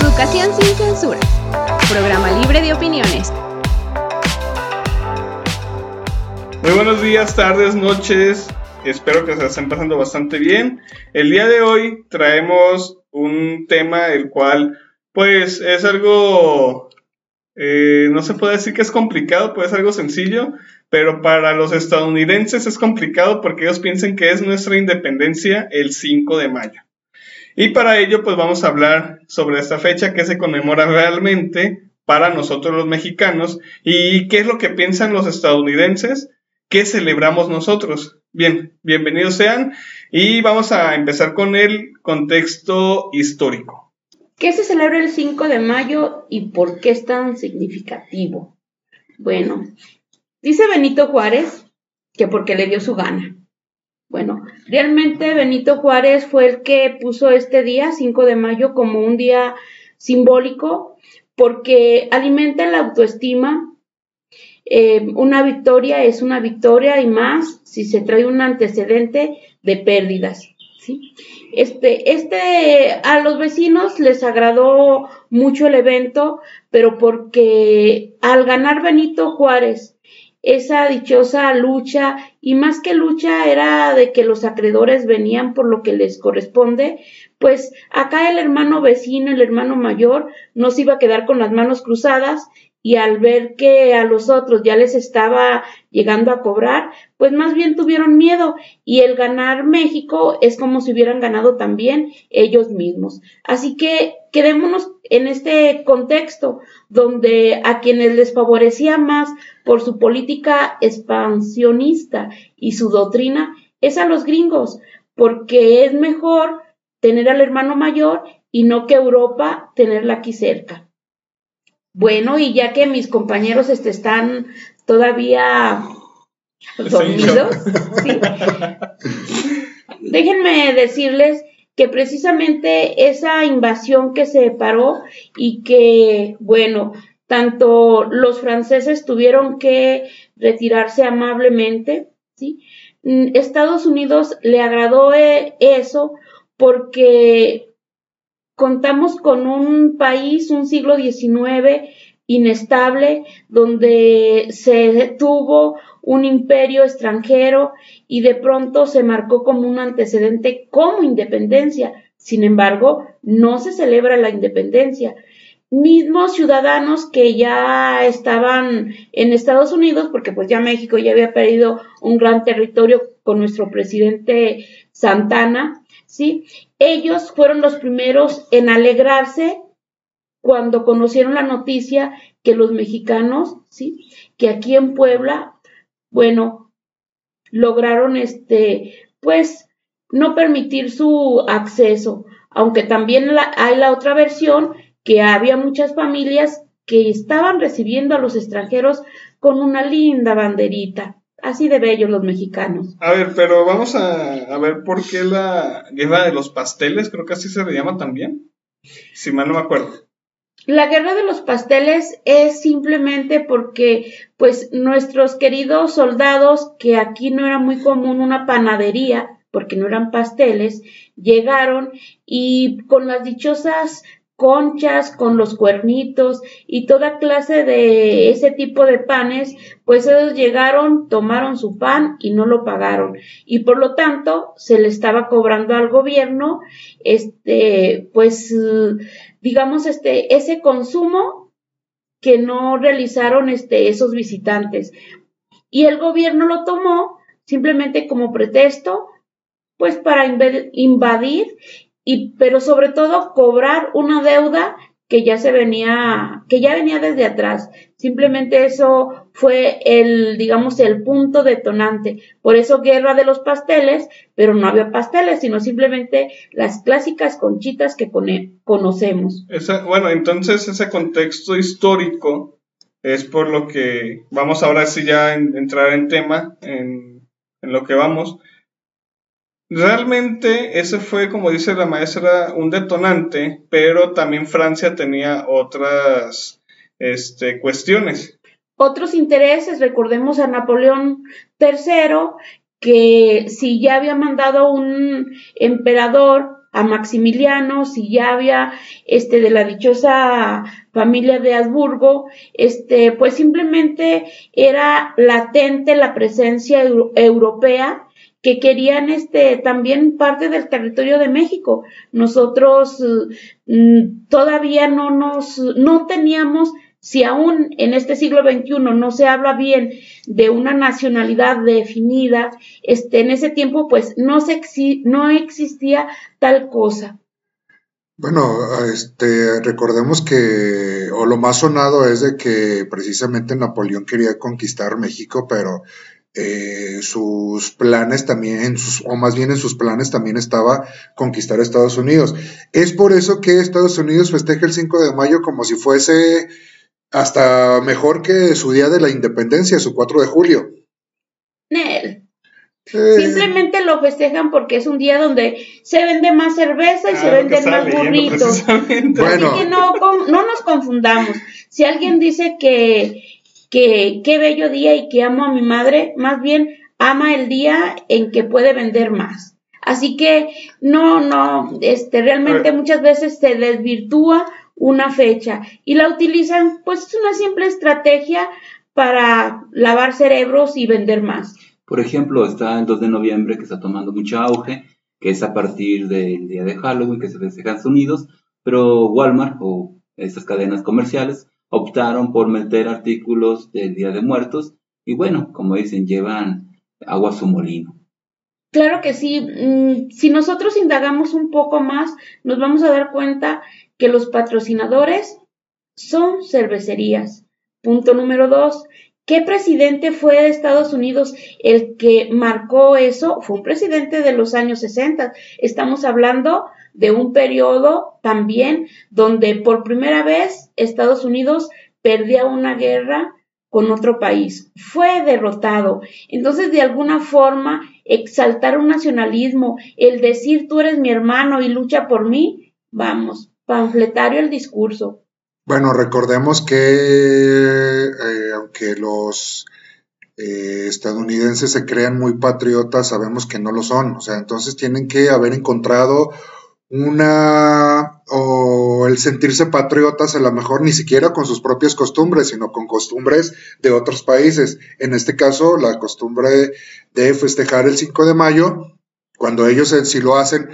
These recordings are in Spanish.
Educación sin censura. Programa libre de opiniones. Muy buenos días, tardes, noches. Espero que se estén pasando bastante bien. El día de hoy traemos un tema el cual pues es algo, eh, no se puede decir que es complicado, puede ser algo sencillo, pero para los estadounidenses es complicado porque ellos piensan que es nuestra independencia el 5 de mayo. Y para ello, pues vamos a hablar sobre esta fecha que se conmemora realmente para nosotros los mexicanos y qué es lo que piensan los estadounidenses que celebramos nosotros. Bien, bienvenidos sean y vamos a empezar con el contexto histórico. ¿Qué se celebra el 5 de mayo y por qué es tan significativo? Bueno, dice Benito Juárez que porque le dio su gana. Bueno, realmente Benito Juárez fue el que puso este día, 5 de mayo, como un día simbólico porque alimenta la autoestima. Eh, una victoria es una victoria y más si se trae un antecedente de pérdidas. Este, este, a los vecinos les agradó mucho el evento, pero porque al ganar Benito Juárez esa dichosa lucha y más que lucha era de que los acreedores venían por lo que les corresponde, pues acá el hermano vecino, el hermano mayor, no se iba a quedar con las manos cruzadas y al ver que a los otros ya les estaba llegando a cobrar, pues más bien tuvieron miedo y el ganar México es como si hubieran ganado también ellos mismos. Así que quedémonos en este contexto donde a quienes les favorecía más por su política expansionista y su doctrina es a los gringos, porque es mejor tener al hermano mayor y no que Europa tenerla aquí cerca. Bueno, y ya que mis compañeros este, están todavía dormidos, déjenme decirles que precisamente esa invasión que se paró y que, bueno, tanto los franceses tuvieron que retirarse amablemente, ¿sí? Mm, Estados Unidos le agradó eh, eso porque contamos con un país, un siglo XIX inestable, donde se tuvo un imperio extranjero y de pronto se marcó como un antecedente como independencia. Sin embargo, no se celebra la independencia. Mismos ciudadanos que ya estaban en Estados Unidos, porque pues ya México ya había perdido un gran territorio con nuestro presidente Santana, ¿sí? Ellos fueron los primeros en alegrarse cuando conocieron la noticia que los mexicanos, ¿sí? Que aquí en Puebla, bueno, lograron este, pues, no permitir su acceso, aunque también hay la otra versión que había muchas familias que estaban recibiendo a los extranjeros con una linda banderita. Así de bellos los mexicanos. A ver, pero vamos a, ver por qué la guerra de los pasteles, creo que así se le llama también. Si mal no me acuerdo. La guerra de los pasteles es simplemente porque, pues, nuestros queridos soldados, que aquí no era muy común una panadería, porque no eran pasteles, llegaron y con las dichosas conchas con los cuernitos y toda clase de ese tipo de panes, pues ellos llegaron, tomaron su pan y no lo pagaron. Y por lo tanto se le estaba cobrando al gobierno este pues digamos este ese consumo que no realizaron este esos visitantes. Y el gobierno lo tomó simplemente como pretexto pues para invadir y pero sobre todo cobrar una deuda que ya se venía, que ya venía desde atrás. Simplemente eso fue el, digamos, el punto detonante. Por eso guerra de los pasteles, pero no había pasteles, sino simplemente las clásicas conchitas que conocemos. bueno, entonces ese contexto histórico es por lo que vamos ahora sí ya a entrar en tema, en, en lo que vamos. Realmente ese fue, como dice la maestra, un detonante, pero también Francia tenía otras este, cuestiones. Otros intereses, recordemos a Napoleón III, que si ya había mandado un emperador a Maximiliano, si ya había este de la dichosa familia de Habsburgo, este pues simplemente era latente la presencia europea que querían este también parte del territorio de México. Nosotros mm, todavía no nos no teníamos si aún en este siglo XXI no se habla bien de una nacionalidad definida, este, en ese tiempo pues no, se no existía tal cosa. Bueno, este, recordemos que, o lo más sonado es de que precisamente Napoleón quería conquistar México, pero eh, sus planes también, o más bien en sus planes también estaba conquistar Estados Unidos. Es por eso que Estados Unidos festeja el 5 de mayo como si fuese hasta mejor que su día de la independencia, su 4 de julio. Nel. Simplemente lo festejan porque es un día donde se vende más cerveza y se venden más burritos. Bueno. Así que no, no nos confundamos. Si alguien dice que, que qué bello día y que amo a mi madre, más bien ama el día en que puede vender más. Así que no, no, este, realmente muchas veces se desvirtúa una fecha y la utilizan, pues es una simple estrategia para lavar cerebros y vender más. Por ejemplo, está el 2 de noviembre que está tomando mucho auge, que es a partir del día de Halloween que se festeja en Estados Unidos, pero Walmart o estas cadenas comerciales optaron por meter artículos del Día de Muertos y bueno, como dicen, llevan agua a su molino. Claro que sí. Mm, si nosotros indagamos un poco más, nos vamos a dar cuenta que los patrocinadores son cervecerías. Punto número dos. ¿Qué presidente fue de Estados Unidos el que marcó eso? Fue un presidente de los años 60. Estamos hablando de un periodo también donde por primera vez Estados Unidos perdía una guerra con otro país. Fue derrotado. Entonces, de alguna forma, exaltar un nacionalismo, el decir tú eres mi hermano y lucha por mí, vamos, panfletario el discurso. Bueno, recordemos que eh, aunque los eh, estadounidenses se crean muy patriotas, sabemos que no lo son. O sea, entonces tienen que haber encontrado una o el sentirse patriotas a lo mejor ni siquiera con sus propias costumbres, sino con costumbres de otros países. En este caso, la costumbre de festejar el 5 de mayo, cuando ellos si lo hacen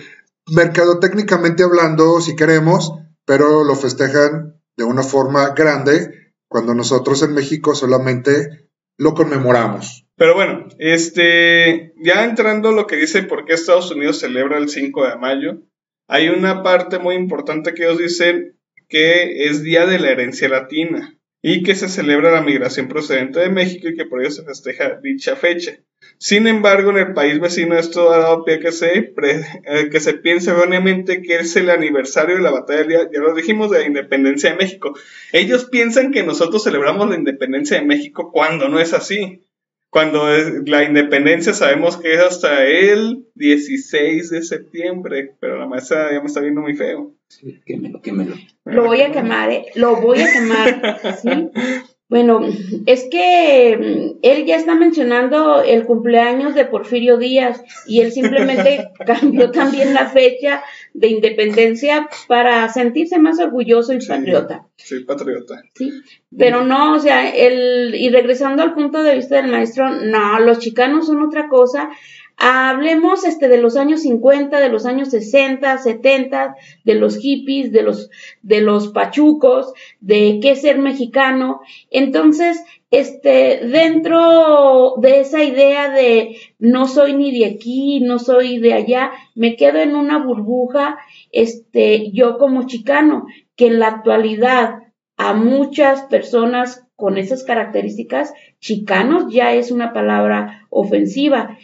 mercadotécnicamente hablando, si queremos, pero lo festejan de una forma grande, cuando nosotros en México solamente lo conmemoramos. Pero bueno, este, ya entrando lo que dice por qué Estados Unidos celebra el 5 de mayo, hay una parte muy importante que ellos dicen que es Día de la Herencia Latina y que se celebra la migración procedente de México y que por ello se festeja dicha fecha. Sin embargo, en el país vecino esto ha dado pie a que se, eh, que se piense erróneamente que es el aniversario de la batalla, ya lo dijimos, de la independencia de México. Ellos piensan que nosotros celebramos la independencia de México cuando no es así cuando es la independencia sabemos que es hasta el 16 de septiembre, pero la maestra ya me está viendo muy feo. Sí, quémelo, quémelo. Lo voy a quemar, ¿eh? Lo voy a quemar, ¿sí? Bueno, es que mm, él ya está mencionando el cumpleaños de Porfirio Díaz y él simplemente cambió también la fecha de independencia para sentirse más orgulloso y patriota. Sí, patriota. Sí, pero no, o sea, el, y regresando al punto de vista del maestro, no, los chicanos son otra cosa Hablemos este, de los años 50, de los años 60, 70, de los hippies, de los, de los pachucos, de qué ser mexicano. Entonces, este, dentro de esa idea de no soy ni de aquí, no soy de allá, me quedo en una burbuja, este, yo como chicano, que en la actualidad a muchas personas con esas características, chicanos ya es una palabra ofensiva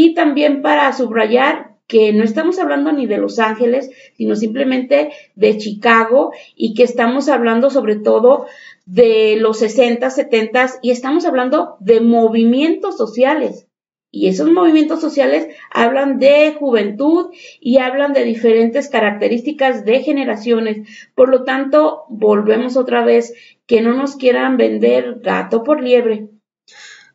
y también para subrayar que no estamos hablando ni de Los Ángeles, sino simplemente de Chicago y que estamos hablando sobre todo de los 60, 70 y estamos hablando de movimientos sociales. Y esos movimientos sociales hablan de juventud y hablan de diferentes características de generaciones. Por lo tanto, volvemos otra vez que no nos quieran vender gato por liebre.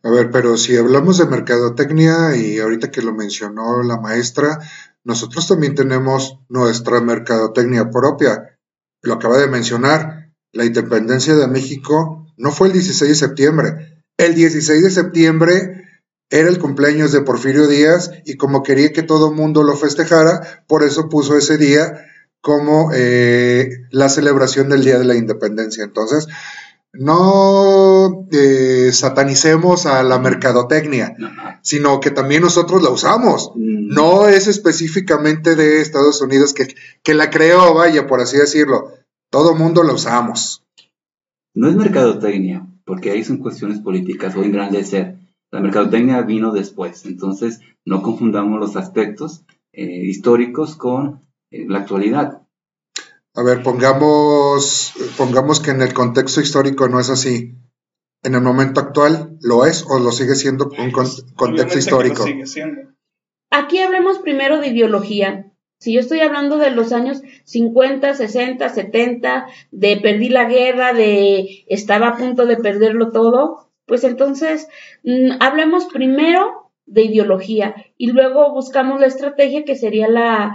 A ver, pero si hablamos de mercadotecnia y ahorita que lo mencionó la maestra, nosotros también tenemos nuestra mercadotecnia propia. Lo acaba de mencionar, la independencia de México no fue el 16 de septiembre. El 16 de septiembre era el cumpleaños de Porfirio Díaz y como quería que todo mundo lo festejara, por eso puso ese día como eh, la celebración del Día de la Independencia. Entonces, no eh, satanicemos a la mercadotecnia, sino que también nosotros la usamos. Mm. No es específicamente de Estados Unidos que, que la creó, vaya, por así decirlo. Todo mundo la usamos. No es mercadotecnia, porque ahí son cuestiones políticas o engrandecer. La mercadotecnia vino después, entonces no confundamos los aspectos eh, históricos con eh, la actualidad. A ver, pongamos, pongamos que en el contexto histórico no es así. En el momento actual, ¿lo es o lo sigue siendo un con- contexto histórico? lo sigue siendo. Aquí hablemos primero de ideología. Si yo estoy hablando de los años 50, 60, 70, de perdí la guerra, de estaba a punto de perderlo todo, pues entonces mm, hablemos primero de ideología y luego buscamos la estrategia que sería la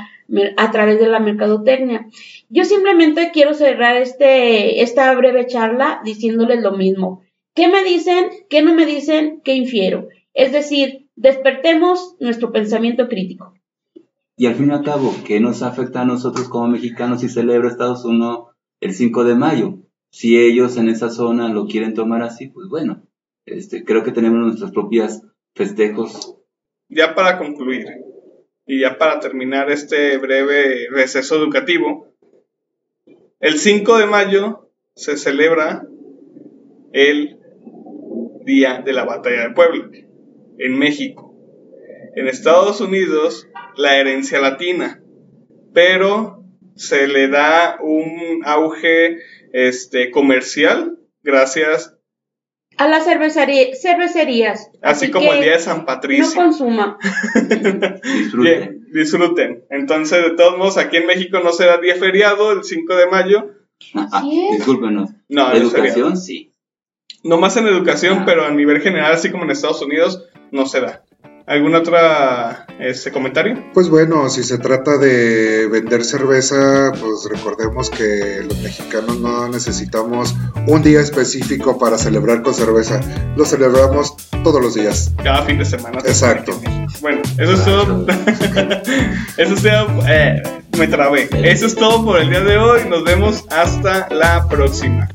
a través de la mercadotecnia. Yo simplemente quiero cerrar este esta breve charla diciéndoles lo mismo. ¿Qué me dicen? ¿Qué no me dicen? ¿Qué infiero? Es decir, despertemos nuestro pensamiento crítico. Y al fin y al cabo, ¿qué nos afecta a nosotros como mexicanos si celebra Estados Unidos el 5 de mayo? Si ellos en esa zona lo quieren tomar así, pues bueno, este, creo que tenemos nuestras propias festejos. Ya para concluir y ya para terminar este breve receso educativo, el 5 de mayo se celebra el Día de la Batalla de Puebla en México. En Estados Unidos, la herencia latina, pero se le da un auge este, comercial gracias, A las cervecería- cervecerías. así, como el Día de San No Patricio. consuma. Disfruten. Bien, disfruten. Entonces, de todos modos, aquí en México no será día feriado el 5 de mayo. Ah, Así es. discúlpenos. No, no educación, sí. No más en educación, Ah. pero a nivel general, así como en Estados Unidos, no se da. ¿Algún otro este, comentario? Pues bueno, si se trata de vender cerveza, pues recordemos que los mexicanos no necesitamos un día específico para celebrar con cerveza. Lo celebramos todos los días. Cada fin de semana. Exacto. Bueno, eso es todo. Eso es todo. eh, me trabé. Eso es todo por el día de hoy. Nos vemos hasta la próxima.